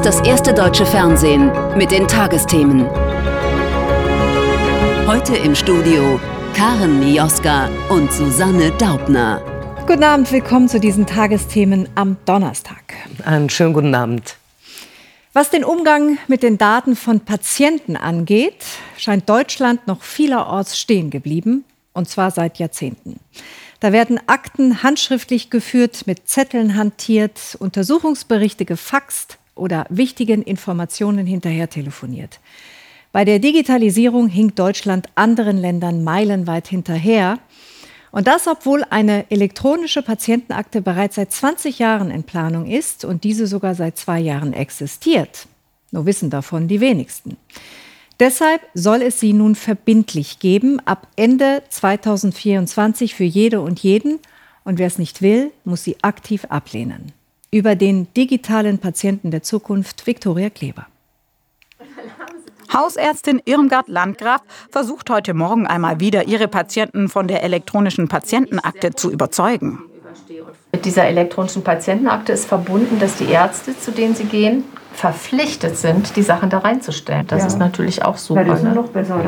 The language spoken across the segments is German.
ist das erste deutsche Fernsehen mit den Tagesthemen. Heute im Studio Karen Mioska und Susanne Daubner. Guten Abend, willkommen zu diesen Tagesthemen am Donnerstag. Einen schönen guten Abend. Was den Umgang mit den Daten von Patienten angeht, scheint Deutschland noch vielerorts stehen geblieben, und zwar seit Jahrzehnten. Da werden Akten handschriftlich geführt, mit Zetteln hantiert, Untersuchungsberichte gefaxt oder wichtigen Informationen hinterher telefoniert. Bei der Digitalisierung hinkt Deutschland anderen Ländern meilenweit hinterher. Und das, obwohl eine elektronische Patientenakte bereits seit 20 Jahren in Planung ist und diese sogar seit zwei Jahren existiert. Nur wissen davon die wenigsten. Deshalb soll es sie nun verbindlich geben, ab Ende 2024 für jede und jeden. Und wer es nicht will, muss sie aktiv ablehnen. Über den digitalen Patienten der Zukunft, Viktoria Kleber. Hausärztin Irmgard Landgraf versucht heute Morgen einmal wieder, ihre Patienten von der elektronischen Patientenakte zu überzeugen. Mit dieser elektronischen Patientenakte ist verbunden, dass die Ärzte, zu denen sie gehen, verpflichtet sind, die Sachen da reinzustellen. Das ja. ist natürlich auch super. Das ist ne? noch besser.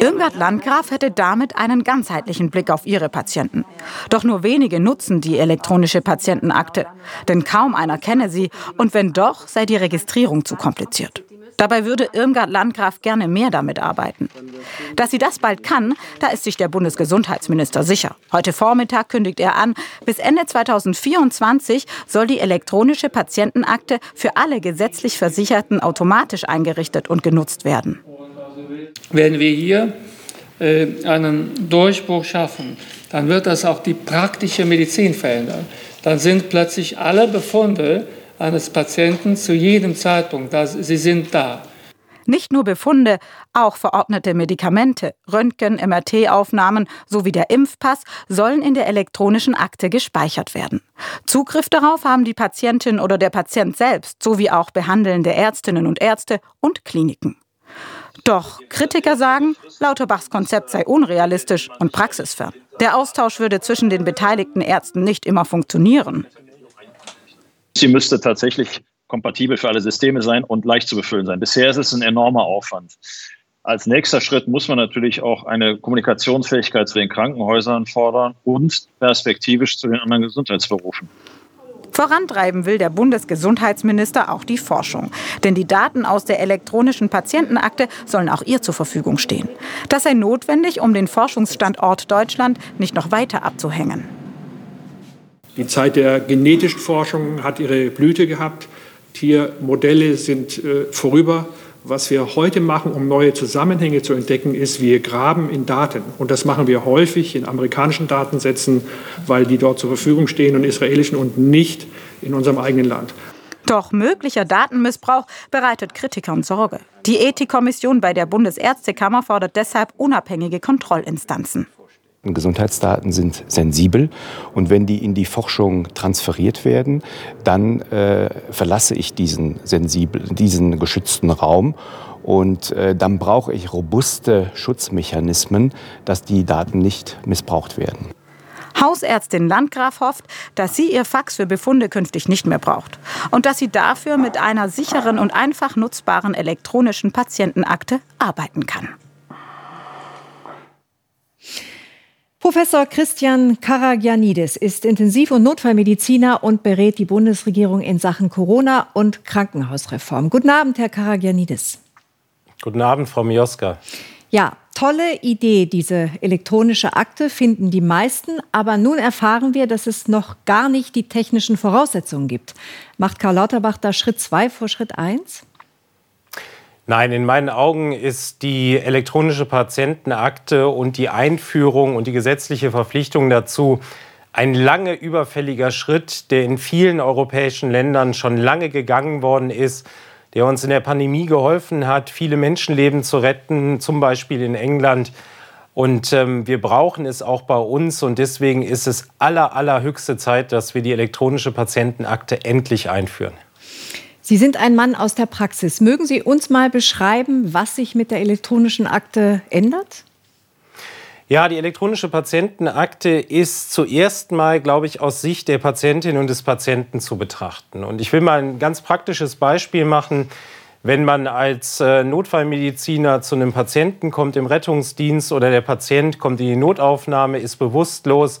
Irmgard Landgraf hätte damit einen ganzheitlichen Blick auf ihre Patienten. Doch nur wenige nutzen die elektronische Patientenakte. Denn kaum einer kenne sie. Und wenn doch, sei die Registrierung zu kompliziert. Dabei würde Irmgard Landgraf gerne mehr damit arbeiten. Dass sie das bald kann, da ist sich der Bundesgesundheitsminister sicher. Heute Vormittag kündigt er an, bis Ende 2024 soll die elektronische Patientenakte für alle gesetzlich Versicherten automatisch eingerichtet und genutzt werden. Wenn wir hier äh, einen Durchbruch schaffen, dann wird das auch die praktische Medizin verändern. Dann sind plötzlich alle Befunde eines Patienten zu jedem Zeitpunkt. Sie sind da. Nicht nur Befunde, auch verordnete Medikamente, Röntgen, MRT-Aufnahmen sowie der Impfpass sollen in der elektronischen Akte gespeichert werden. Zugriff darauf haben die Patientin oder der Patient selbst sowie auch behandelnde Ärztinnen und Ärzte und Kliniken. Doch Kritiker sagen, Lauterbachs Konzept sei unrealistisch und praxisfern. Der Austausch würde zwischen den beteiligten Ärzten nicht immer funktionieren. Sie müsste tatsächlich kompatibel für alle Systeme sein und leicht zu befüllen sein. Bisher ist es ein enormer Aufwand. Als nächster Schritt muss man natürlich auch eine Kommunikationsfähigkeit zu den Krankenhäusern fordern und perspektivisch zu den anderen Gesundheitsberufen. Vorantreiben will der Bundesgesundheitsminister auch die Forschung. Denn die Daten aus der elektronischen Patientenakte sollen auch ihr zur Verfügung stehen. Das sei notwendig, um den Forschungsstandort Deutschland nicht noch weiter abzuhängen. Die Zeit der genetischen Forschung hat ihre Blüte gehabt. Tiermodelle sind äh, vorüber. Was wir heute machen, um neue Zusammenhänge zu entdecken, ist, wir graben in Daten. Und das machen wir häufig in amerikanischen Datensätzen, weil die dort zur Verfügung stehen und israelischen und nicht in unserem eigenen Land. Doch möglicher Datenmissbrauch bereitet Kritikern Sorge. Die Ethikkommission bei der Bundesärztekammer fordert deshalb unabhängige Kontrollinstanzen. Gesundheitsdaten sind sensibel und wenn die in die Forschung transferiert werden, dann äh, verlasse ich diesen sensibel, diesen geschützten Raum und äh, dann brauche ich robuste Schutzmechanismen, dass die Daten nicht missbraucht werden. Hausärztin Landgraf hofft, dass sie ihr Fax für Befunde künftig nicht mehr braucht und dass sie dafür mit einer sicheren und einfach nutzbaren elektronischen Patientenakte arbeiten kann. Professor Christian Karagianidis ist Intensiv- und Notfallmediziner und berät die Bundesregierung in Sachen Corona und Krankenhausreform. Guten Abend, Herr Karagianidis. Guten Abend, Frau Mioska. Ja, tolle Idee, diese elektronische Akte finden die meisten. Aber nun erfahren wir, dass es noch gar nicht die technischen Voraussetzungen gibt. Macht Karl Lauterbach da Schritt zwei vor Schritt eins? Nein, in meinen Augen ist die elektronische Patientenakte und die Einführung und die gesetzliche Verpflichtung dazu ein lange überfälliger Schritt, der in vielen europäischen Ländern schon lange gegangen worden ist, der uns in der Pandemie geholfen hat, viele Menschenleben zu retten, zum Beispiel in England. Und ähm, wir brauchen es auch bei uns. Und deswegen ist es aller, allerhöchste Zeit, dass wir die elektronische Patientenakte endlich einführen. Sie sind ein Mann aus der Praxis. Mögen Sie uns mal beschreiben, was sich mit der elektronischen Akte ändert? Ja, die elektronische Patientenakte ist zuerst mal, glaube ich, aus Sicht der Patientin und des Patienten zu betrachten. Und ich will mal ein ganz praktisches Beispiel machen. Wenn man als äh, Notfallmediziner zu einem Patienten kommt im Rettungsdienst oder der Patient kommt in die Notaufnahme, ist bewusstlos,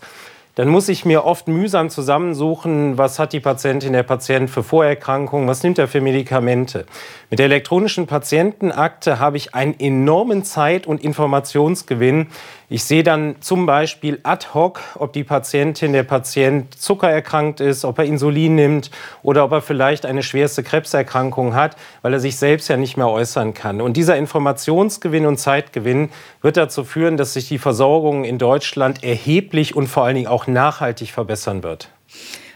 dann muss ich mir oft mühsam zusammensuchen, was hat die Patientin, der Patient für Vorerkrankungen, was nimmt er für Medikamente. Mit der elektronischen Patientenakte habe ich einen enormen Zeit- und Informationsgewinn. Ich sehe dann zum Beispiel ad hoc, ob die Patientin, der Patient zuckererkrankt ist, ob er Insulin nimmt oder ob er vielleicht eine schwerste Krebserkrankung hat, weil er sich selbst ja nicht mehr äußern kann. Und dieser Informationsgewinn und Zeitgewinn wird dazu führen, dass sich die Versorgung in Deutschland erheblich und vor allen Dingen auch nachhaltig verbessern wird.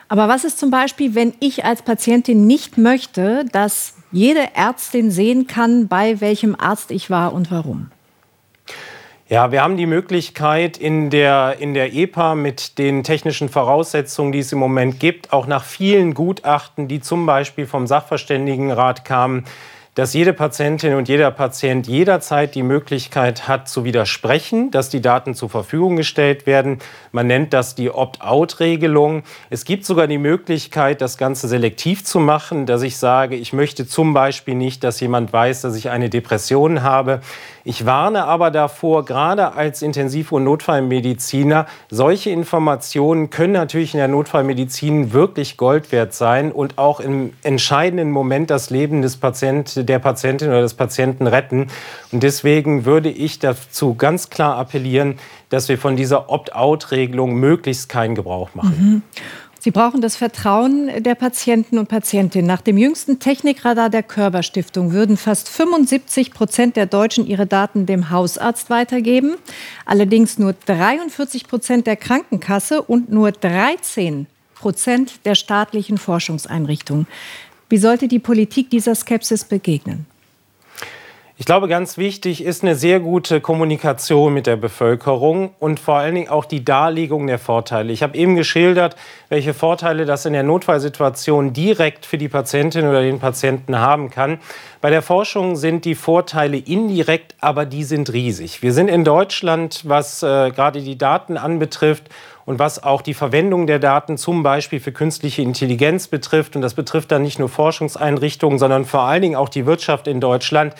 Aber was ist zum Beispiel, wenn ich als Patientin nicht möchte, dass jede Ärztin sehen kann, bei welchem Arzt ich war und warum? Ja, wir haben die Möglichkeit in der, in der EPA mit den technischen Voraussetzungen, die es im Moment gibt, auch nach vielen Gutachten, die zum Beispiel vom Sachverständigenrat kamen, dass jede Patientin und jeder Patient jederzeit die Möglichkeit hat zu widersprechen, dass die Daten zur Verfügung gestellt werden. Man nennt das die Opt-out-Regelung. Es gibt sogar die Möglichkeit, das Ganze selektiv zu machen, dass ich sage, ich möchte zum Beispiel nicht, dass jemand weiß, dass ich eine Depression habe. Ich warne aber davor, gerade als Intensiv- und Notfallmediziner, solche Informationen können natürlich in der Notfallmedizin wirklich Gold wert sein und auch im entscheidenden Moment das Leben des Patienten, der Patientin oder des Patienten retten. Und deswegen würde ich dazu ganz klar appellieren, dass wir von dieser Opt-out-Regelung möglichst keinen Gebrauch machen. Mhm. Sie brauchen das Vertrauen der Patienten und Patientinnen. Nach dem jüngsten Technikradar der Körperstiftung würden fast 75 Prozent der Deutschen ihre Daten dem Hausarzt weitergeben. Allerdings nur 43 Prozent der Krankenkasse und nur 13 Prozent der staatlichen Forschungseinrichtungen. Wie sollte die Politik dieser Skepsis begegnen? Ich glaube, ganz wichtig ist eine sehr gute Kommunikation mit der Bevölkerung und vor allen Dingen auch die Darlegung der Vorteile. Ich habe eben geschildert, welche Vorteile das in der Notfallsituation direkt für die Patientin oder den Patienten haben kann. Bei der Forschung sind die Vorteile indirekt, aber die sind riesig. Wir sind in Deutschland, was äh, gerade die Daten anbetrifft, und was auch die Verwendung der Daten zum Beispiel für künstliche Intelligenz betrifft, und das betrifft dann nicht nur Forschungseinrichtungen, sondern vor allen Dingen auch die Wirtschaft in Deutschland,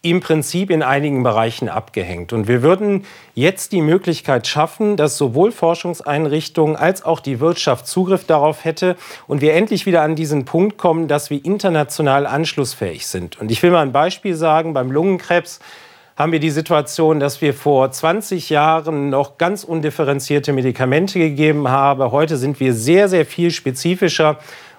im Prinzip in einigen Bereichen abgehängt. Und wir würden jetzt die Möglichkeit schaffen, dass sowohl Forschungseinrichtungen als auch die Wirtschaft Zugriff darauf hätte und wir endlich wieder an diesen Punkt kommen, dass wir international anschlussfähig sind. Und ich will mal ein Beispiel sagen, beim Lungenkrebs haben wir die Situation, dass wir vor 20 Jahren noch ganz undifferenzierte Medikamente gegeben haben. Heute sind wir sehr, sehr viel spezifischer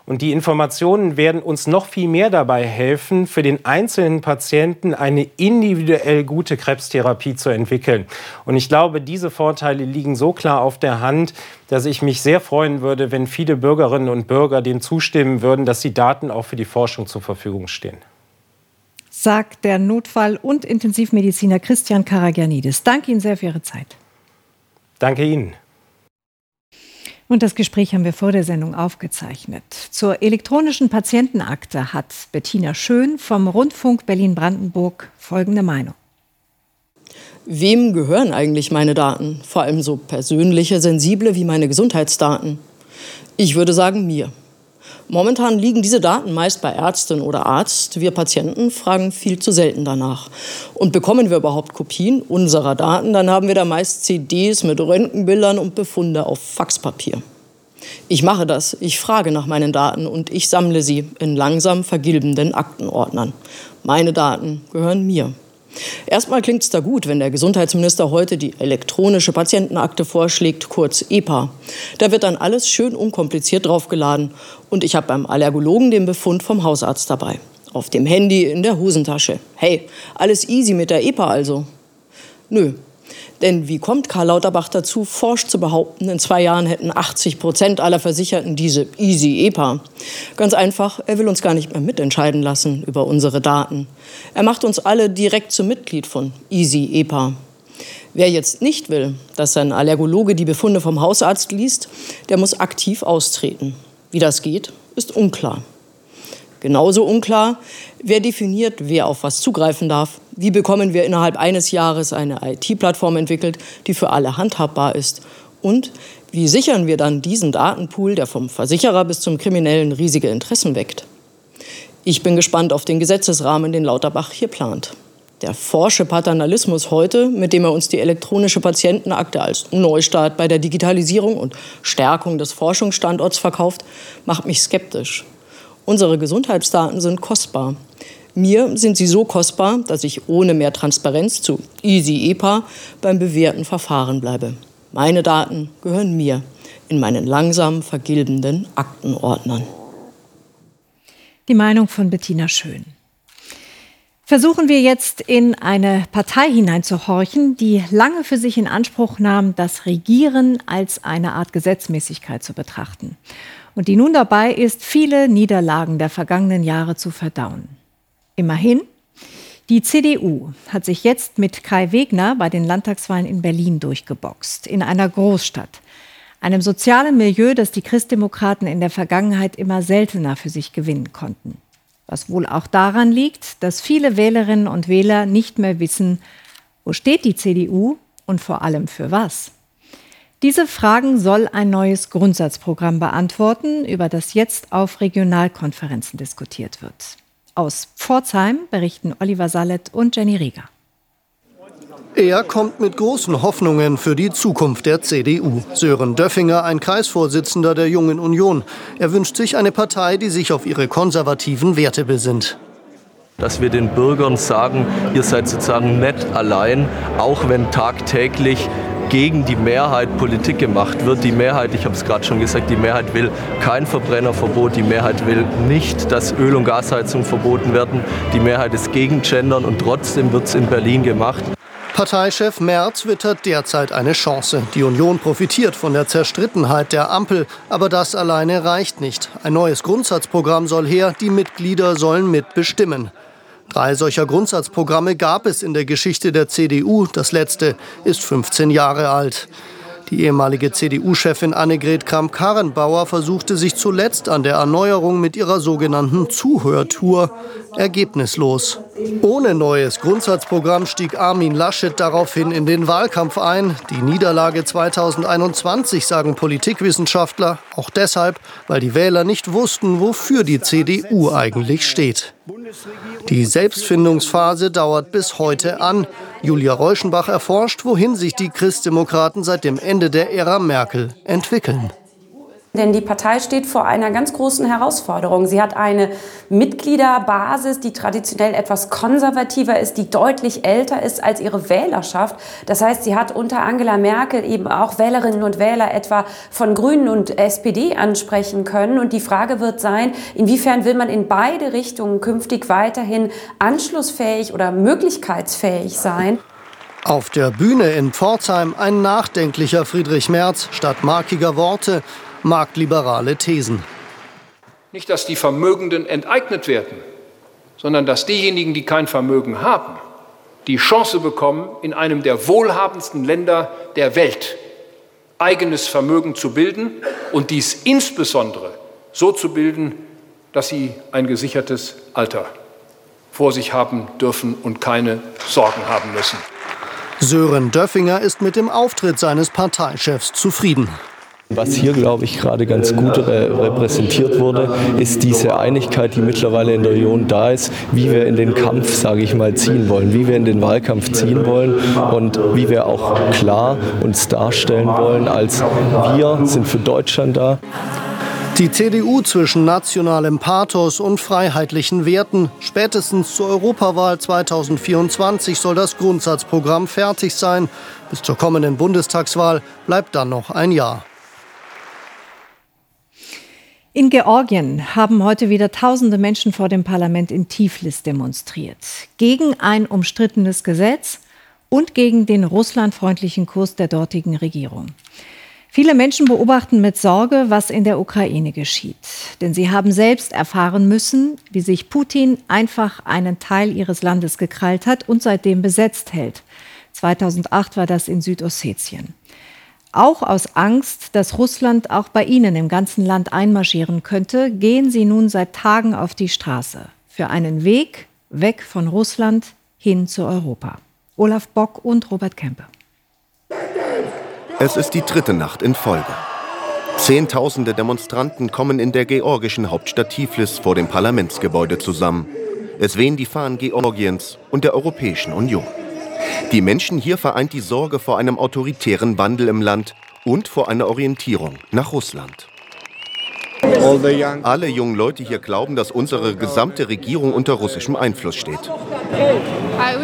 und die Informationen werden uns noch viel mehr dabei helfen, für den einzelnen Patienten eine individuell gute Krebstherapie zu entwickeln. Und ich glaube, diese Vorteile liegen so klar auf der Hand, dass ich mich sehr freuen würde, wenn viele Bürgerinnen und Bürger dem zustimmen würden, dass die Daten auch für die Forschung zur Verfügung stehen. Sagt der Notfall- und Intensivmediziner Christian Karagianidis. Danke Ihnen sehr für Ihre Zeit. Danke Ihnen. Und das Gespräch haben wir vor der Sendung aufgezeichnet. Zur elektronischen Patientenakte hat Bettina Schön vom Rundfunk Berlin-Brandenburg folgende Meinung. Wem gehören eigentlich meine Daten? Vor allem so persönliche, sensible wie meine Gesundheitsdaten. Ich würde sagen mir. Momentan liegen diese Daten meist bei Ärztin oder Arzt. Wir Patienten fragen viel zu selten danach. Und bekommen wir überhaupt Kopien unserer Daten, dann haben wir da meist CDs mit Röntgenbildern und Befunde auf Faxpapier. Ich mache das. Ich frage nach meinen Daten und ich sammle sie in langsam vergilbenden Aktenordnern. Meine Daten gehören mir. Erstmal klingt es da gut, wenn der Gesundheitsminister heute die elektronische Patientenakte vorschlägt, kurz EPA. Da wird dann alles schön unkompliziert draufgeladen und ich habe beim Allergologen den Befund vom Hausarzt dabei. Auf dem Handy, in der Hosentasche. Hey, alles easy mit der EPA also. Nö, denn wie kommt Karl Lauterbach dazu, forsch zu behaupten, in zwei Jahren hätten 80 Prozent aller Versicherten diese Easy EPA? Ganz einfach, er will uns gar nicht mehr mitentscheiden lassen über unsere Daten. Er macht uns alle direkt zum Mitglied von Easy EPA. Wer jetzt nicht will, dass sein Allergologe die Befunde vom Hausarzt liest, der muss aktiv austreten. Wie das geht, ist unklar. Genauso unklar, wer definiert, wer auf was zugreifen darf, Wie bekommen wir innerhalb eines Jahres eine IT-Plattform entwickelt, die für alle handhabbar ist? Und wie sichern wir dann diesen Datenpool, der vom Versicherer bis zum Kriminellen riesige Interessen weckt? Ich bin gespannt auf den Gesetzesrahmen, den Lauterbach hier plant. Der forsche Paternalismus heute, mit dem er uns die elektronische Patientenakte als Neustart bei der Digitalisierung und Stärkung des Forschungsstandorts verkauft, macht mich skeptisch. Unsere Gesundheitsdaten sind kostbar. Mir sind sie so kostbar, dass ich ohne mehr Transparenz zu Easy EPA beim bewährten Verfahren bleibe. Meine Daten gehören mir in meinen langsam vergilbenden Aktenordnern. Die Meinung von Bettina Schön. Versuchen wir jetzt in eine Partei hineinzuhorchen, die lange für sich in Anspruch nahm, das Regieren als eine Art Gesetzmäßigkeit zu betrachten und die nun dabei ist, viele Niederlagen der vergangenen Jahre zu verdauen. Immerhin, die CDU hat sich jetzt mit Kai Wegner bei den Landtagswahlen in Berlin durchgeboxt, in einer Großstadt, einem sozialen Milieu, das die Christdemokraten in der Vergangenheit immer seltener für sich gewinnen konnten was wohl auch daran liegt, dass viele Wählerinnen und Wähler nicht mehr wissen, wo steht die CDU und vor allem für was. Diese Fragen soll ein neues Grundsatzprogramm beantworten, über das jetzt auf Regionalkonferenzen diskutiert wird. Aus Pforzheim berichten Oliver Sallet und Jenny Rieger. Er kommt mit großen Hoffnungen für die Zukunft der CDU. Sören Döffinger, ein Kreisvorsitzender der Jungen Union. Er wünscht sich eine Partei, die sich auf ihre konservativen Werte besinnt. Dass wir den Bürgern sagen, ihr seid sozusagen nicht allein, auch wenn tagtäglich gegen die Mehrheit Politik gemacht wird. Die Mehrheit, ich habe es gerade schon gesagt, die Mehrheit will kein Verbrennerverbot, die Mehrheit will nicht, dass Öl- und Gasheizung verboten werden. Die Mehrheit ist gegen Gendern und trotzdem wird es in Berlin gemacht. Parteichef Merz wittert derzeit eine Chance. Die Union profitiert von der Zerstrittenheit der Ampel, aber das alleine reicht nicht. Ein neues Grundsatzprogramm soll her, die Mitglieder sollen mitbestimmen. Drei solcher Grundsatzprogramme gab es in der Geschichte der CDU. Das letzte ist 15 Jahre alt. Die ehemalige CDU-Chefin Annegret Kramp-Karrenbauer versuchte sich zuletzt an der Erneuerung mit ihrer sogenannten Zuhörtour. Ergebnislos. Ohne neues Grundsatzprogramm stieg Armin Laschet daraufhin in den Wahlkampf ein. Die Niederlage 2021, sagen Politikwissenschaftler, auch deshalb, weil die Wähler nicht wussten, wofür die CDU eigentlich steht. Die Selbstfindungsphase dauert bis heute an. Julia Reuschenbach erforscht, wohin sich die Christdemokraten seit dem Ende der Ära Merkel entwickeln. Denn die Partei steht vor einer ganz großen Herausforderung. Sie hat eine Mitgliederbasis, die traditionell etwas konservativer ist, die deutlich älter ist als ihre Wählerschaft. Das heißt, sie hat unter Angela Merkel eben auch Wählerinnen und Wähler etwa von Grünen und SPD ansprechen können. Und die Frage wird sein, inwiefern will man in beide Richtungen künftig weiterhin anschlussfähig oder möglichkeitsfähig sein? Auf der Bühne in Pforzheim ein nachdenklicher Friedrich Merz statt markiger Worte marktliberale Thesen. Nicht, dass die Vermögenden enteignet werden, sondern dass diejenigen, die kein Vermögen haben, die Chance bekommen, in einem der wohlhabendsten Länder der Welt eigenes Vermögen zu bilden und dies insbesondere so zu bilden, dass sie ein gesichertes Alter vor sich haben dürfen und keine Sorgen haben müssen. Sören Döffinger ist mit dem Auftritt seines Parteichefs zufrieden. Was hier, glaube ich, gerade ganz gut repräsentiert wurde, ist diese Einigkeit, die mittlerweile in der Union da ist, wie wir in den Kampf, sage ich mal, ziehen wollen, wie wir in den Wahlkampf ziehen wollen und wie wir auch klar uns darstellen wollen, als wir sind für Deutschland da. Die CDU zwischen nationalem Pathos und freiheitlichen Werten. Spätestens zur Europawahl 2024 soll das Grundsatzprogramm fertig sein. Bis zur kommenden Bundestagswahl bleibt dann noch ein Jahr. In Georgien haben heute wieder tausende Menschen vor dem Parlament in Tiflis demonstriert. Gegen ein umstrittenes Gesetz und gegen den russlandfreundlichen Kurs der dortigen Regierung. Viele Menschen beobachten mit Sorge, was in der Ukraine geschieht. Denn sie haben selbst erfahren müssen, wie sich Putin einfach einen Teil ihres Landes gekrallt hat und seitdem besetzt hält. 2008 war das in Südossetien. Auch aus Angst, dass Russland auch bei ihnen im ganzen Land einmarschieren könnte, gehen sie nun seit Tagen auf die Straße für einen Weg weg von Russland hin zu Europa. Olaf Bock und Robert Kempe. Es ist die dritte Nacht in Folge. Zehntausende Demonstranten kommen in der georgischen Hauptstadt Tiflis vor dem Parlamentsgebäude zusammen. Es wehen die Fahnen Georgiens und der Europäischen Union. Die Menschen hier vereint die Sorge vor einem autoritären Wandel im Land und vor einer Orientierung nach Russland. Alle jungen Leute hier glauben, dass unsere gesamte Regierung unter russischem Einfluss steht.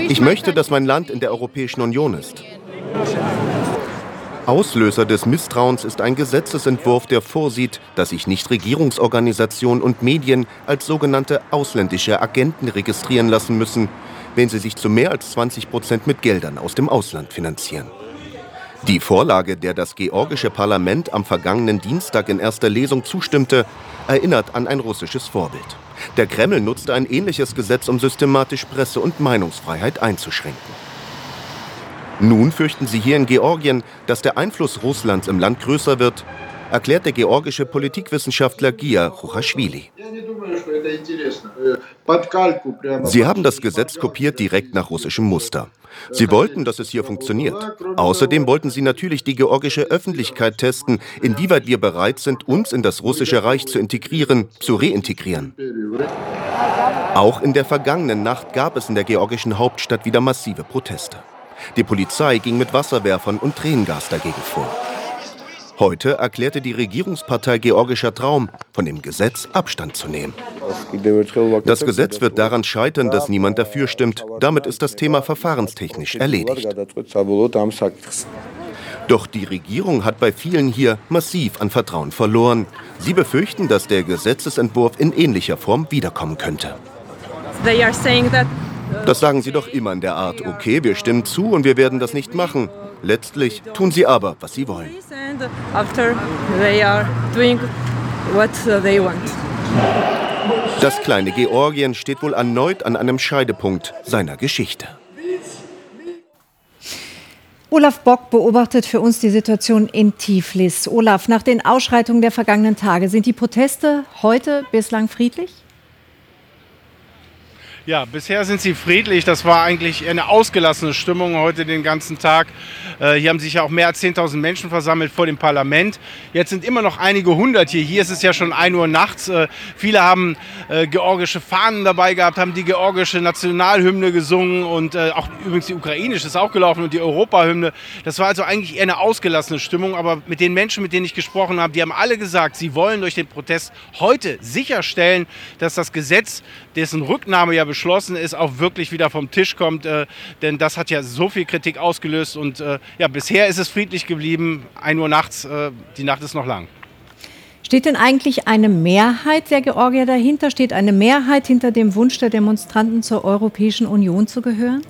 Ich möchte, dass mein Land in der Europäischen Union ist. Auslöser des Misstrauens ist ein Gesetzesentwurf, der vorsieht, dass sich Nichtregierungsorganisationen und Medien als sogenannte ausländische Agenten registrieren lassen müssen, wenn sie sich zu mehr als 20 Prozent mit Geldern aus dem Ausland finanzieren. Die Vorlage, der das georgische Parlament am vergangenen Dienstag in erster Lesung zustimmte, erinnert an ein russisches Vorbild. Der Kreml nutzte ein ähnliches Gesetz, um systematisch Presse- und Meinungsfreiheit einzuschränken. Nun fürchten sie hier in Georgien, dass der Einfluss Russlands im Land größer wird, erklärt der georgische Politikwissenschaftler Gia Ruchaschwili. Sie haben das Gesetz kopiert direkt nach russischem Muster. Sie wollten, dass es hier funktioniert. Außerdem wollten sie natürlich die georgische Öffentlichkeit testen, inwieweit wir bereit sind, uns in das russische Reich zu integrieren, zu reintegrieren. Auch in der vergangenen Nacht gab es in der georgischen Hauptstadt wieder massive Proteste. Die Polizei ging mit Wasserwerfern und Tränengas dagegen vor. Heute erklärte die Regierungspartei Georgischer Traum, von dem Gesetz Abstand zu nehmen. Das Gesetz wird daran scheitern, dass niemand dafür stimmt. Damit ist das Thema verfahrenstechnisch erledigt. Doch die Regierung hat bei vielen hier massiv an Vertrauen verloren. Sie befürchten, dass der Gesetzesentwurf in ähnlicher Form wiederkommen könnte. Das sagen sie doch immer in der Art, okay, wir stimmen zu und wir werden das nicht machen. Letztlich tun sie aber, was sie wollen. Das kleine Georgien steht wohl erneut an einem Scheidepunkt seiner Geschichte. Olaf Bock beobachtet für uns die Situation in Tiflis. Olaf, nach den Ausschreitungen der vergangenen Tage, sind die Proteste heute bislang friedlich? Ja, bisher sind sie friedlich. Das war eigentlich eine ausgelassene Stimmung heute den ganzen Tag. Äh, hier haben sich ja auch mehr als 10.000 Menschen versammelt vor dem Parlament. Jetzt sind immer noch einige hundert hier. Hier ist es ja schon 1 Uhr nachts. Äh, viele haben äh, georgische Fahnen dabei gehabt, haben die georgische Nationalhymne gesungen und äh, auch übrigens die ukrainische ist auch gelaufen und die Europahymne. Das war also eigentlich eher eine ausgelassene Stimmung. Aber mit den Menschen, mit denen ich gesprochen habe, die haben alle gesagt, sie wollen durch den Protest heute sicherstellen, dass das Gesetz, dessen Rücknahme ja beschlossen ist, auch wirklich wieder vom Tisch kommt. Äh, denn das hat ja so viel Kritik ausgelöst. Und äh, ja, bisher ist es friedlich geblieben. 1 Uhr nachts, äh, die Nacht ist noch lang. Steht denn eigentlich eine Mehrheit der Georgier dahinter? Steht eine Mehrheit hinter dem Wunsch der Demonstranten zur Europäischen Union zu gehören?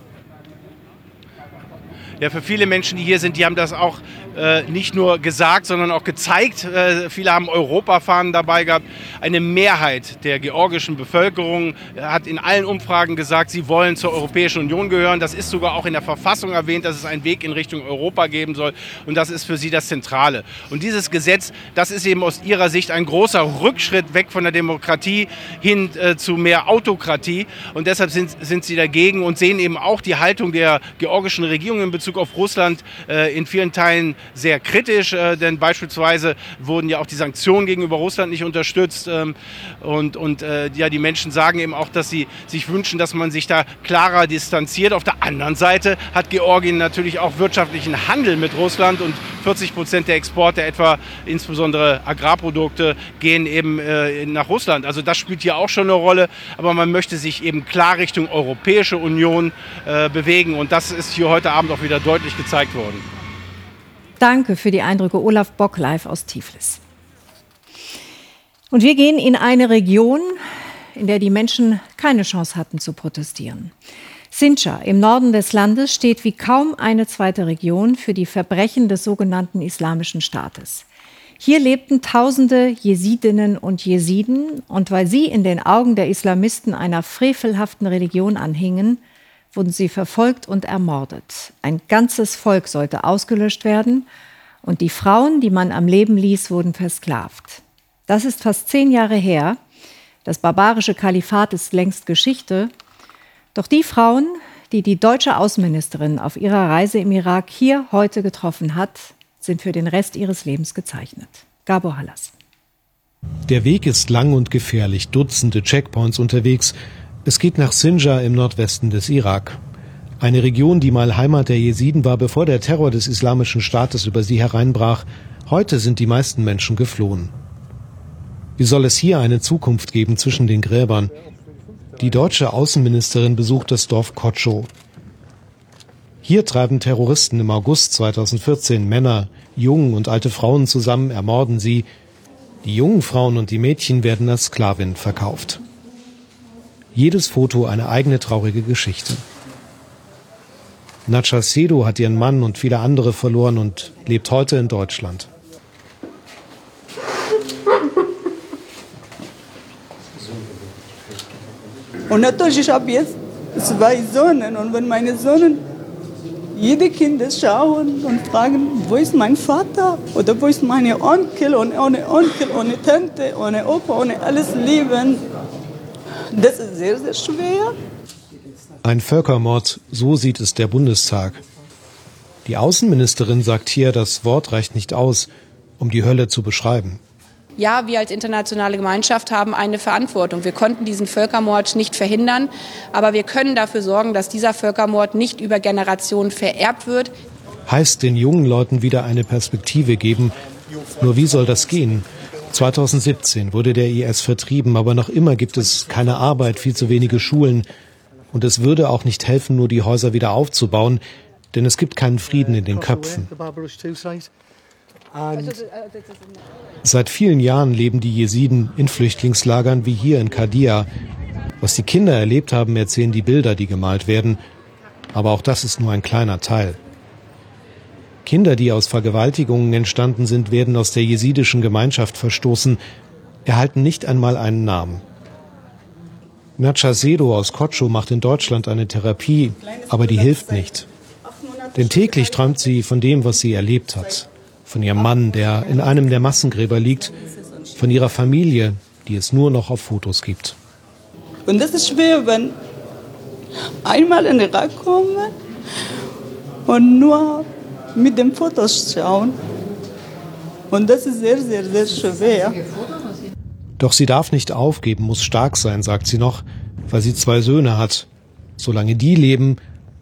Ja, für viele Menschen, die hier sind, die haben das auch äh, nicht nur gesagt, sondern auch gezeigt. Äh, viele haben Europafahnen dabei gehabt. Eine Mehrheit der georgischen Bevölkerung hat in allen Umfragen gesagt, sie wollen zur Europäischen Union gehören. Das ist sogar auch in der Verfassung erwähnt, dass es einen Weg in Richtung Europa geben soll. Und das ist für sie das Zentrale. Und dieses Gesetz, das ist eben aus ihrer Sicht ein großer Rückschritt weg von der Demokratie hin äh, zu mehr Autokratie. Und deshalb sind, sind sie dagegen und sehen eben auch die Haltung der georgischen Regierung in Bezug auf Russland äh, in vielen Teilen sehr kritisch, äh, denn beispielsweise wurden ja auch die Sanktionen gegenüber Russland nicht unterstützt. Ähm, und und äh, ja, die Menschen sagen eben auch, dass sie sich wünschen, dass man sich da klarer distanziert. Auf der anderen Seite hat Georgien natürlich auch wirtschaftlichen Handel mit Russland und 40 Prozent der Exporte, etwa insbesondere Agrarprodukte, gehen eben äh, nach Russland. Also das spielt hier auch schon eine Rolle. Aber man möchte sich eben klar Richtung Europäische Union äh, bewegen. Und das ist hier heute Abend auch wieder deutlich gezeigt worden. Danke für die Eindrücke. Olaf Bock live aus Tiflis. Und wir gehen in eine Region, in der die Menschen keine Chance hatten zu protestieren. Sinjar im Norden des Landes steht wie kaum eine zweite Region für die Verbrechen des sogenannten Islamischen Staates. Hier lebten tausende Jesidinnen und Jesiden und weil sie in den Augen der Islamisten einer frevelhaften Religion anhingen, wurden sie verfolgt und ermordet. Ein ganzes Volk sollte ausgelöscht werden und die Frauen, die man am Leben ließ, wurden versklavt. Das ist fast zehn Jahre her. Das barbarische Kalifat ist längst Geschichte. Doch die Frauen, die die deutsche Außenministerin auf ihrer Reise im Irak hier heute getroffen hat, sind für den Rest ihres Lebens gezeichnet. Gabor Hallas. Der Weg ist lang und gefährlich, Dutzende Checkpoints unterwegs. Es geht nach Sinjar im Nordwesten des Irak. Eine Region, die mal Heimat der Jesiden war, bevor der Terror des Islamischen Staates über sie hereinbrach. Heute sind die meisten Menschen geflohen. Wie soll es hier eine Zukunft geben zwischen den Gräbern? Die deutsche Außenministerin besucht das Dorf Kotschow. Hier treiben Terroristen im August 2014 Männer, Jungen und alte Frauen zusammen, ermorden sie. Die jungen Frauen und die Mädchen werden als Sklavin verkauft. Jedes Foto eine eigene traurige Geschichte. Nacha Sedo hat ihren Mann und viele andere verloren und lebt heute in Deutschland. Und natürlich, ich habe jetzt zwei Söhne und wenn meine Söhne jede Kinder schauen und fragen, wo ist mein Vater oder wo ist meine Onkel und ohne Onkel, ohne Tante, ohne Opa, ohne alles lieben, das ist sehr, sehr schwer. Ein Völkermord, so sieht es der Bundestag. Die Außenministerin sagt hier, das Wort reicht nicht aus, um die Hölle zu beschreiben. Ja, wir als internationale Gemeinschaft haben eine Verantwortung. Wir konnten diesen Völkermord nicht verhindern, aber wir können dafür sorgen, dass dieser Völkermord nicht über Generationen vererbt wird. Heißt den jungen Leuten wieder eine Perspektive geben. Nur wie soll das gehen? 2017 wurde der IS vertrieben, aber noch immer gibt es keine Arbeit, viel zu wenige Schulen. Und es würde auch nicht helfen, nur die Häuser wieder aufzubauen, denn es gibt keinen Frieden in den Köpfen. Seit vielen Jahren leben die Jesiden in Flüchtlingslagern wie hier in Kadia. Was die Kinder erlebt haben, erzählen die Bilder, die gemalt werden. Aber auch das ist nur ein kleiner Teil. Kinder, die aus Vergewaltigungen entstanden sind, werden aus der jesidischen Gemeinschaft verstoßen, erhalten nicht einmal einen Namen. Nacha Sedo aus Kotschow macht in Deutschland eine Therapie, aber die hilft nicht. Denn täglich träumt sie von dem, was sie erlebt hat. Von ihrem Mann, der in einem der Massengräber liegt. Von ihrer Familie, die es nur noch auf Fotos gibt. Und das ist schwer, wenn einmal in den Irak kommen und nur mit den Fotos schauen. Und das ist sehr, sehr, sehr schwer. Doch sie darf nicht aufgeben, muss stark sein, sagt sie noch, weil sie zwei Söhne hat. Solange die leben,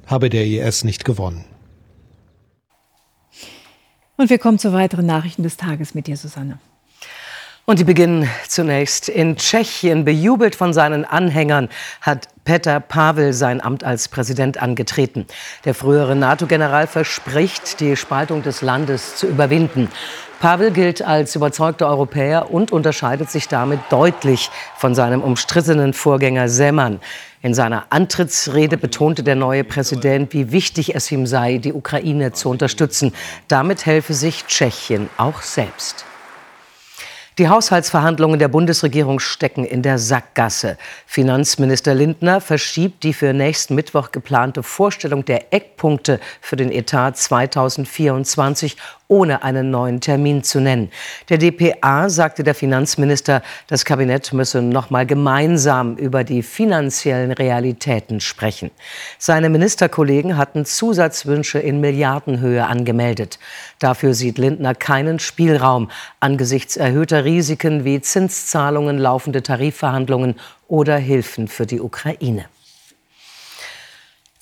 habe der IS nicht gewonnen. Und wir kommen zu weiteren Nachrichten des Tages mit dir, Susanne. Und die beginnen zunächst in Tschechien. Bejubelt von seinen Anhängern hat Petr Pavel sein Amt als Präsident angetreten. Der frühere NATO-General verspricht, die Spaltung des Landes zu überwinden. Pavel gilt als überzeugter Europäer und unterscheidet sich damit deutlich von seinem umstrittenen Vorgänger Seman. In seiner Antrittsrede betonte der neue Präsident, wie wichtig es ihm sei, die Ukraine zu unterstützen. Damit helfe sich Tschechien auch selbst. Die Haushaltsverhandlungen der Bundesregierung stecken in der Sackgasse. Finanzminister Lindner verschiebt die für nächsten Mittwoch geplante Vorstellung der Eckpunkte für den Etat 2024 ohne einen neuen Termin zu nennen. Der dpa sagte der Finanzminister, das Kabinett müsse noch mal gemeinsam über die finanziellen Realitäten sprechen. Seine Ministerkollegen hatten Zusatzwünsche in Milliardenhöhe angemeldet. Dafür sieht Lindner keinen Spielraum angesichts erhöhter Risiken wie Zinszahlungen, laufende Tarifverhandlungen oder Hilfen für die Ukraine.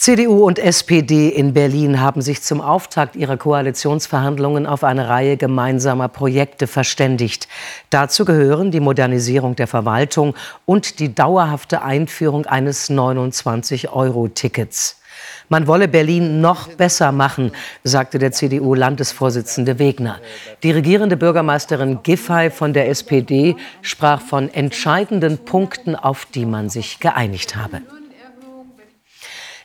CDU und SPD in Berlin haben sich zum Auftakt ihrer Koalitionsverhandlungen auf eine Reihe gemeinsamer Projekte verständigt. Dazu gehören die Modernisierung der Verwaltung und die dauerhafte Einführung eines 29-Euro-Tickets. Man wolle Berlin noch besser machen, sagte der CDU-Landesvorsitzende Wegner. Die regierende Bürgermeisterin Giffey von der SPD sprach von entscheidenden Punkten, auf die man sich geeinigt habe.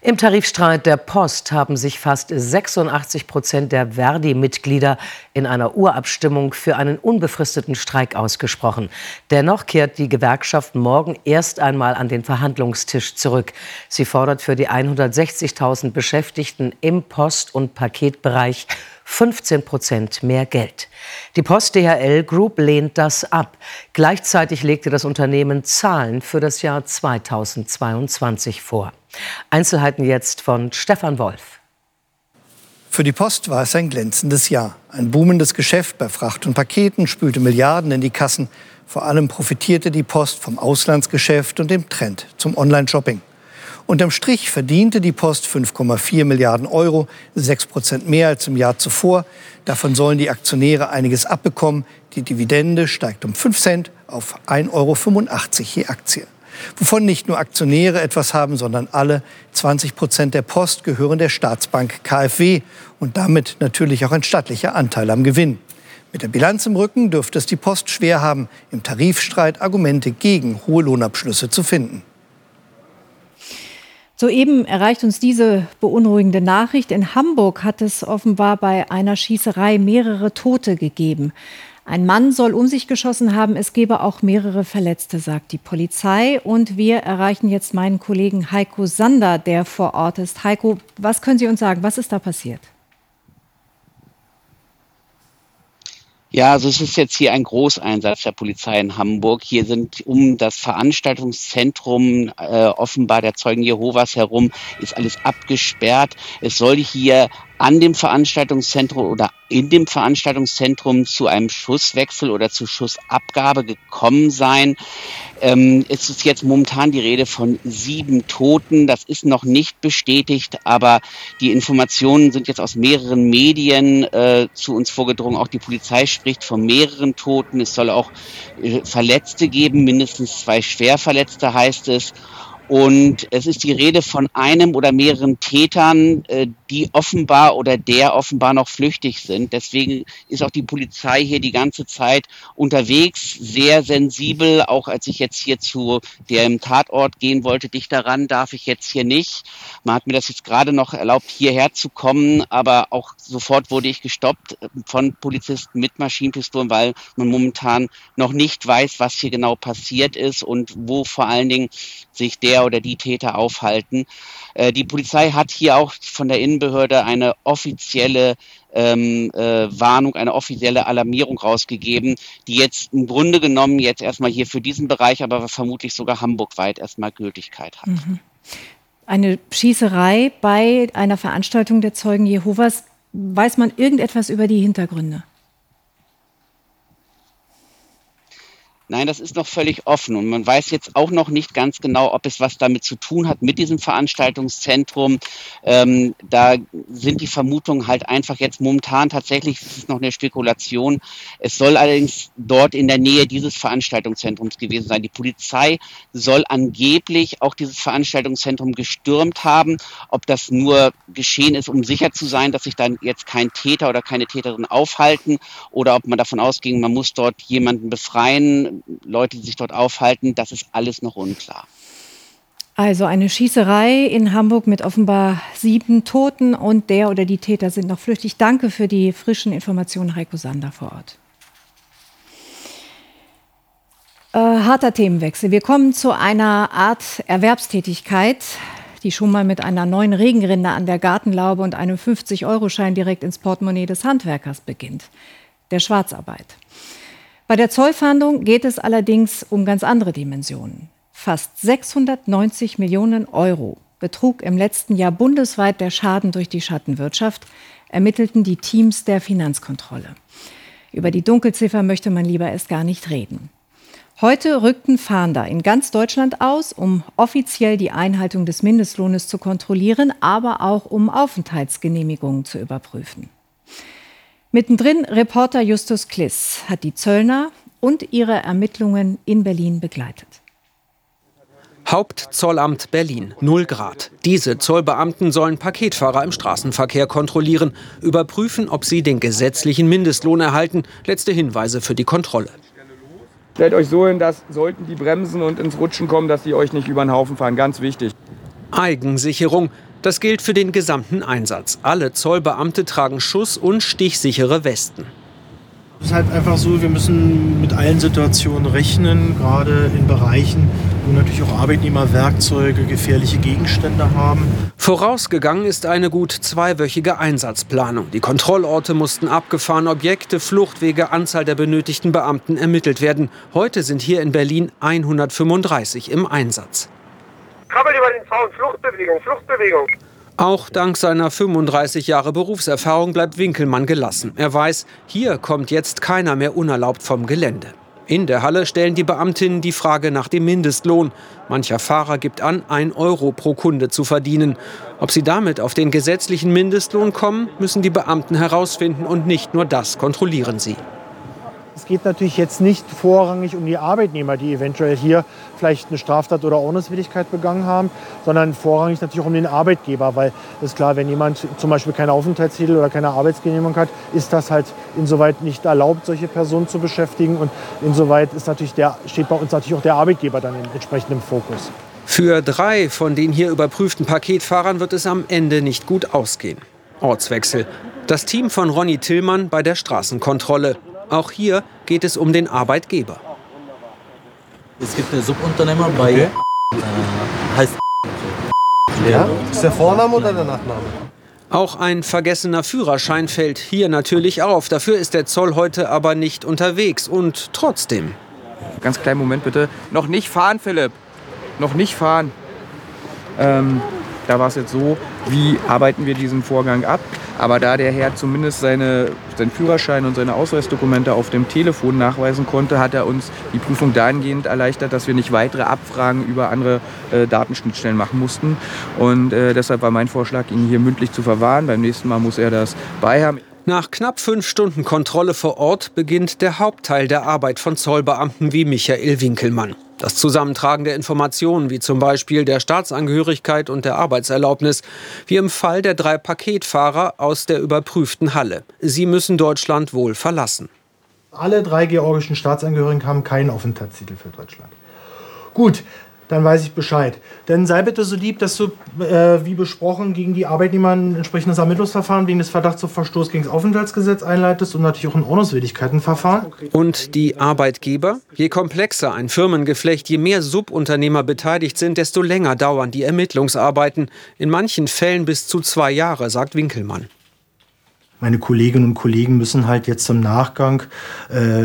Im Tarifstreit der Post haben sich fast 86 Prozent der Verdi-Mitglieder in einer Urabstimmung für einen unbefristeten Streik ausgesprochen. Dennoch kehrt die Gewerkschaft morgen erst einmal an den Verhandlungstisch zurück. Sie fordert für die 160.000 Beschäftigten im Post- und Paketbereich 15 Prozent mehr Geld. Die Post DHL Group lehnt das ab. Gleichzeitig legte das Unternehmen Zahlen für das Jahr 2022 vor. Einzelheiten jetzt von Stefan Wolf. Für die Post war es ein glänzendes Jahr. Ein boomendes Geschäft bei Fracht und Paketen spülte Milliarden in die Kassen. Vor allem profitierte die Post vom Auslandsgeschäft und dem Trend zum Online-Shopping. Unterm Strich verdiente die Post 5,4 Milliarden Euro, 6 Prozent mehr als im Jahr zuvor. Davon sollen die Aktionäre einiges abbekommen. Die Dividende steigt um 5 Cent auf 1,85 Euro je Aktie. Wovon nicht nur Aktionäre etwas haben, sondern alle. 20 Prozent der Post gehören der Staatsbank KfW und damit natürlich auch ein stattlicher Anteil am Gewinn. Mit der Bilanz im Rücken dürfte es die Post schwer haben, im Tarifstreit Argumente gegen hohe Lohnabschlüsse zu finden. Soeben erreicht uns diese beunruhigende Nachricht. In Hamburg hat es offenbar bei einer Schießerei mehrere Tote gegeben. Ein Mann soll um sich geschossen haben. Es gebe auch mehrere Verletzte, sagt die Polizei. Und wir erreichen jetzt meinen Kollegen Heiko Sander, der vor Ort ist. Heiko, was können Sie uns sagen? Was ist da passiert? Ja, also es ist jetzt hier ein Großeinsatz der Polizei in Hamburg. Hier sind um das Veranstaltungszentrum äh, offenbar der Zeugen Jehovas herum ist alles abgesperrt. Es soll hier an dem Veranstaltungszentrum oder in dem Veranstaltungszentrum zu einem Schusswechsel oder zu Schussabgabe gekommen sein. Ähm, es ist jetzt momentan die Rede von sieben Toten. Das ist noch nicht bestätigt, aber die Informationen sind jetzt aus mehreren Medien äh, zu uns vorgedrungen. Auch die Polizei spricht von mehreren Toten. Es soll auch äh, Verletzte geben, mindestens zwei Schwerverletzte heißt es. Und es ist die Rede von einem oder mehreren Tätern, äh, die offenbar oder der offenbar noch flüchtig sind. Deswegen ist auch die Polizei hier die ganze Zeit unterwegs, sehr sensibel. Auch als ich jetzt hier zu dem Tatort gehen wollte, dich daran darf ich jetzt hier nicht. Man hat mir das jetzt gerade noch erlaubt, hierher zu kommen, aber auch sofort wurde ich gestoppt von Polizisten mit Maschinenpistolen, weil man momentan noch nicht weiß, was hier genau passiert ist und wo vor allen Dingen sich der oder die Täter aufhalten. Äh, die Polizei hat hier auch von der Innenbehörde eine offizielle ähm, äh, Warnung, eine offizielle Alarmierung rausgegeben, die jetzt im Grunde genommen jetzt erstmal hier für diesen Bereich, aber vermutlich sogar hamburgweit erstmal Gültigkeit hat. Mhm. Eine Schießerei bei einer Veranstaltung der Zeugen Jehovas. Weiß man irgendetwas über die Hintergründe? Nein, das ist noch völlig offen und man weiß jetzt auch noch nicht ganz genau, ob es was damit zu tun hat mit diesem Veranstaltungszentrum. Ähm, da sind die Vermutungen halt einfach jetzt momentan tatsächlich, es ist noch eine Spekulation. Es soll allerdings dort in der Nähe dieses Veranstaltungszentrums gewesen sein. Die Polizei soll angeblich auch dieses Veranstaltungszentrum gestürmt haben. Ob das nur geschehen ist, um sicher zu sein, dass sich dann jetzt kein Täter oder keine Täterin aufhalten oder ob man davon ausging, man muss dort jemanden befreien Leute, die sich dort aufhalten, das ist alles noch unklar. Also eine Schießerei in Hamburg mit offenbar sieben Toten und der oder die Täter sind noch flüchtig. Danke für die frischen Informationen, Heiko Sander vor Ort. Äh, harter Themenwechsel. Wir kommen zu einer Art Erwerbstätigkeit, die schon mal mit einer neuen Regenrinne an der Gartenlaube und einem 50-Euro-Schein direkt ins Portemonnaie des Handwerkers beginnt. Der Schwarzarbeit. Bei der Zollfahndung geht es allerdings um ganz andere Dimensionen. Fast 690 Millionen Euro betrug im letzten Jahr bundesweit der Schaden durch die Schattenwirtschaft, ermittelten die Teams der Finanzkontrolle. Über die Dunkelziffer möchte man lieber erst gar nicht reden. Heute rückten Fahnder in ganz Deutschland aus, um offiziell die Einhaltung des Mindestlohnes zu kontrollieren, aber auch um Aufenthaltsgenehmigungen zu überprüfen. Mittendrin Reporter Justus Kliss hat die Zöllner und ihre Ermittlungen in Berlin begleitet. Hauptzollamt Berlin, 0 Grad. Diese Zollbeamten sollen Paketfahrer im Straßenverkehr kontrollieren, überprüfen, ob sie den gesetzlichen Mindestlohn erhalten. Letzte Hinweise für die Kontrolle. Stellt euch so hin, dass sollten die bremsen und ins Rutschen kommen, dass die euch nicht über den Haufen fahren. Ganz wichtig. Eigensicherung. Das gilt für den gesamten Einsatz. Alle Zollbeamte tragen schuss- und stichsichere Westen. Es ist halt einfach so, wir müssen mit allen Situationen rechnen, gerade in Bereichen, wo natürlich auch Arbeitnehmer Werkzeuge, gefährliche Gegenstände haben. Vorausgegangen ist eine gut zweiwöchige Einsatzplanung. Die Kontrollorte mussten abgefahren, Objekte, Fluchtwege, Anzahl der benötigten Beamten ermittelt werden. Heute sind hier in Berlin 135 im Einsatz. Zaun, Fluchtbewegung, Fluchtbewegung. Auch dank seiner 35 Jahre Berufserfahrung bleibt Winkelmann gelassen. Er weiß, hier kommt jetzt keiner mehr unerlaubt vom Gelände. In der Halle stellen die Beamtinnen die Frage nach dem Mindestlohn. Mancher Fahrer gibt an, ein Euro pro Kunde zu verdienen. Ob sie damit auf den gesetzlichen Mindestlohn kommen, müssen die Beamten herausfinden und nicht nur das kontrollieren sie. Es geht natürlich jetzt nicht vorrangig um die Arbeitnehmer, die eventuell hier vielleicht eine Straftat oder Ordnungswidrigkeit begangen haben, sondern vorrangig natürlich um den Arbeitgeber, weil es ist klar, wenn jemand zum Beispiel keinen Aufenthaltstitel oder keine Arbeitsgenehmigung hat, ist das halt insoweit nicht erlaubt, solche Personen zu beschäftigen und insoweit ist natürlich der, steht bei uns natürlich auch der Arbeitgeber dann entsprechend im Fokus. Für drei von den hier überprüften Paketfahrern wird es am Ende nicht gut ausgehen. Ortswechsel. Das Team von Ronny Tillmann bei der Straßenkontrolle. Auch hier geht es um den Arbeitgeber. Es gibt eine Subunternehmer bei okay. äh, heißt ja? Ist der Vorname oder der Nachname? Auch ein vergessener Führerschein fällt hier natürlich auf. Dafür ist der Zoll heute aber nicht unterwegs. Und trotzdem. Ganz kleinen Moment bitte. Noch nicht fahren, Philipp. Noch nicht fahren. Ähm, da war es jetzt so, wie arbeiten wir diesen Vorgang ab? Aber da der Herr zumindest seine, seinen Führerschein und seine Ausweisdokumente auf dem Telefon nachweisen konnte, hat er uns die Prüfung dahingehend erleichtert, dass wir nicht weitere Abfragen über andere äh, Datenschnittstellen machen mussten. Und äh, deshalb war mein Vorschlag, ihn hier mündlich zu verwahren. Beim nächsten Mal muss er das beihaben. Nach knapp fünf Stunden Kontrolle vor Ort beginnt der Hauptteil der Arbeit von Zollbeamten wie Michael Winkelmann. Das Zusammentragen der Informationen, wie zum Beispiel der Staatsangehörigkeit und der Arbeitserlaubnis, wie im Fall der drei Paketfahrer aus der überprüften Halle. Sie müssen Deutschland wohl verlassen. Alle drei georgischen Staatsangehörigen haben keinen Aufenthaltstitel für Deutschland. Gut, dann weiß ich Bescheid. Denn sei bitte so lieb, dass du, äh, wie besprochen, gegen die Arbeitnehmer ein entsprechendes Ermittlungsverfahren wegen des Verdachts auf Verstoß gegen das Aufenthaltsgesetz einleitest und natürlich auch ein Ordnungswidrigkeitenverfahren. Und die Arbeitgeber? Je komplexer ein Firmengeflecht, je mehr Subunternehmer beteiligt sind, desto länger dauern die Ermittlungsarbeiten. In manchen Fällen bis zu zwei Jahre, sagt Winkelmann meine Kolleginnen und Kollegen müssen halt jetzt im Nachgang äh,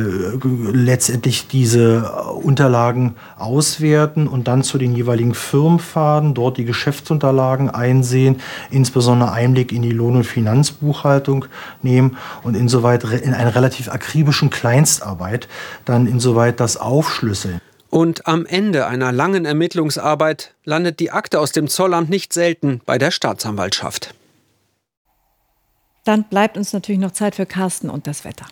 letztendlich diese Unterlagen auswerten und dann zu den jeweiligen Firmen fahren, dort die Geschäftsunterlagen einsehen, insbesondere Einblick in die Lohn- und Finanzbuchhaltung nehmen und insoweit in einer relativ akribischen Kleinstarbeit dann insoweit das aufschlüsseln. Und am Ende einer langen Ermittlungsarbeit landet die Akte aus dem Zollamt nicht selten bei der Staatsanwaltschaft. Dann bleibt uns natürlich noch Zeit für Carsten und das Wetter.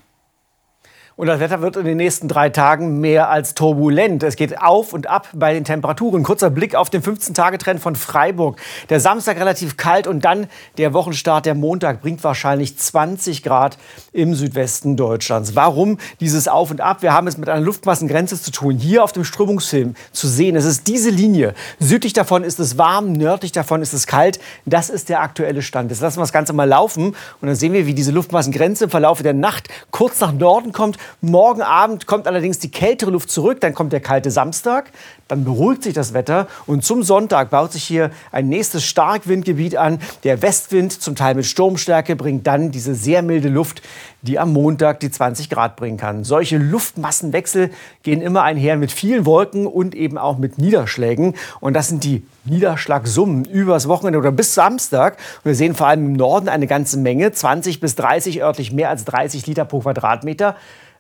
Und das Wetter wird in den nächsten drei Tagen mehr als turbulent. Es geht auf und ab bei den Temperaturen. Kurzer Blick auf den 15-Tage-Trend von Freiburg. Der Samstag relativ kalt und dann der Wochenstart, der Montag, bringt wahrscheinlich 20 Grad im Südwesten Deutschlands. Warum dieses Auf und Ab? Wir haben es mit einer Luftmassengrenze zu tun. Hier auf dem Strömungsfilm zu sehen. Es ist diese Linie. Südlich davon ist es warm, nördlich davon ist es kalt. Das ist der aktuelle Stand. Jetzt lassen wir das Ganze mal laufen und dann sehen wir, wie diese Luftmassengrenze im Verlauf der Nacht kurz nach Norden kommt Morgen Abend kommt allerdings die kältere Luft zurück, dann kommt der kalte Samstag, dann beruhigt sich das Wetter und zum Sonntag baut sich hier ein nächstes Starkwindgebiet an. Der Westwind, zum Teil mit Sturmstärke, bringt dann diese sehr milde Luft, die am Montag die 20 Grad bringen kann. Solche Luftmassenwechsel gehen immer einher mit vielen Wolken und eben auch mit Niederschlägen. Und das sind die Niederschlagssummen übers Wochenende oder bis Samstag. Wir sehen vor allem im Norden eine ganze Menge, 20 bis 30 örtlich mehr als 30 Liter pro Quadratmeter.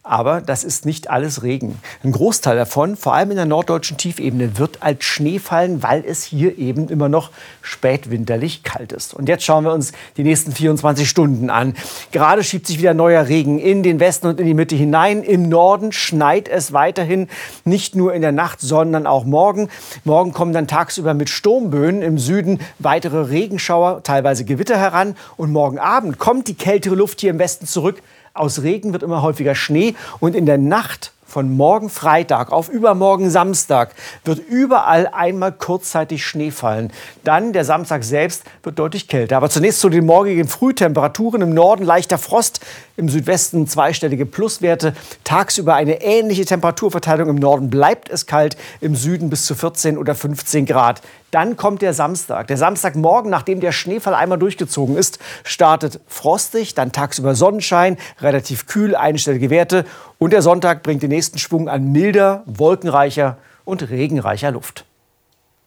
Aber das ist nicht alles Regen. Ein Großteil davon, vor allem in der norddeutschen Tiefebene, wird als Schnee fallen, weil es hier eben immer noch spätwinterlich kalt ist. Und jetzt schauen wir uns die nächsten 24 Stunden an. Gerade schiebt sich wieder neuer Regen in den Westen und in die Mitte hinein. Im Norden schneit es weiterhin, nicht nur in der Nacht, sondern auch morgen. Morgen kommen dann tagsüber mit Sturmböen im Süden weitere Regenschauer, teilweise Gewitter heran. Und morgen Abend kommt die kältere Luft hier im Westen zurück. Aus Regen wird immer häufiger Schnee und in der Nacht Von morgen Freitag auf übermorgen Samstag wird überall einmal kurzzeitig Schnee fallen. Dann der Samstag selbst wird deutlich kälter. Aber zunächst zu den morgigen Frühtemperaturen. Im Norden leichter Frost, im Südwesten zweistellige Pluswerte. Tagsüber eine ähnliche Temperaturverteilung. Im Norden bleibt es kalt, im Süden bis zu 14 oder 15 Grad. Dann kommt der Samstag. Der Samstagmorgen, nachdem der Schneefall einmal durchgezogen ist, startet frostig, dann tagsüber Sonnenschein, relativ kühl, einstellige Werte. Und der Sonntag bringt den nächsten Schwung an milder, wolkenreicher und regenreicher Luft.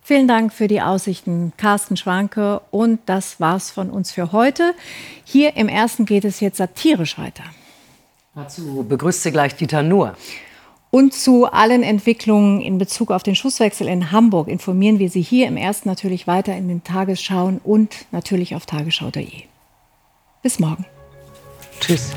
Vielen Dank für die Aussichten, Carsten Schwanke. Und das war's von uns für heute. Hier im ersten geht es jetzt satirisch weiter. Dazu begrüßt Sie gleich Dieter Nuhr. Und zu allen Entwicklungen in Bezug auf den Schusswechsel in Hamburg informieren wir Sie hier im ersten natürlich weiter in den Tagesschauen und natürlich auf tagesschau.de. Bis morgen. Tschüss.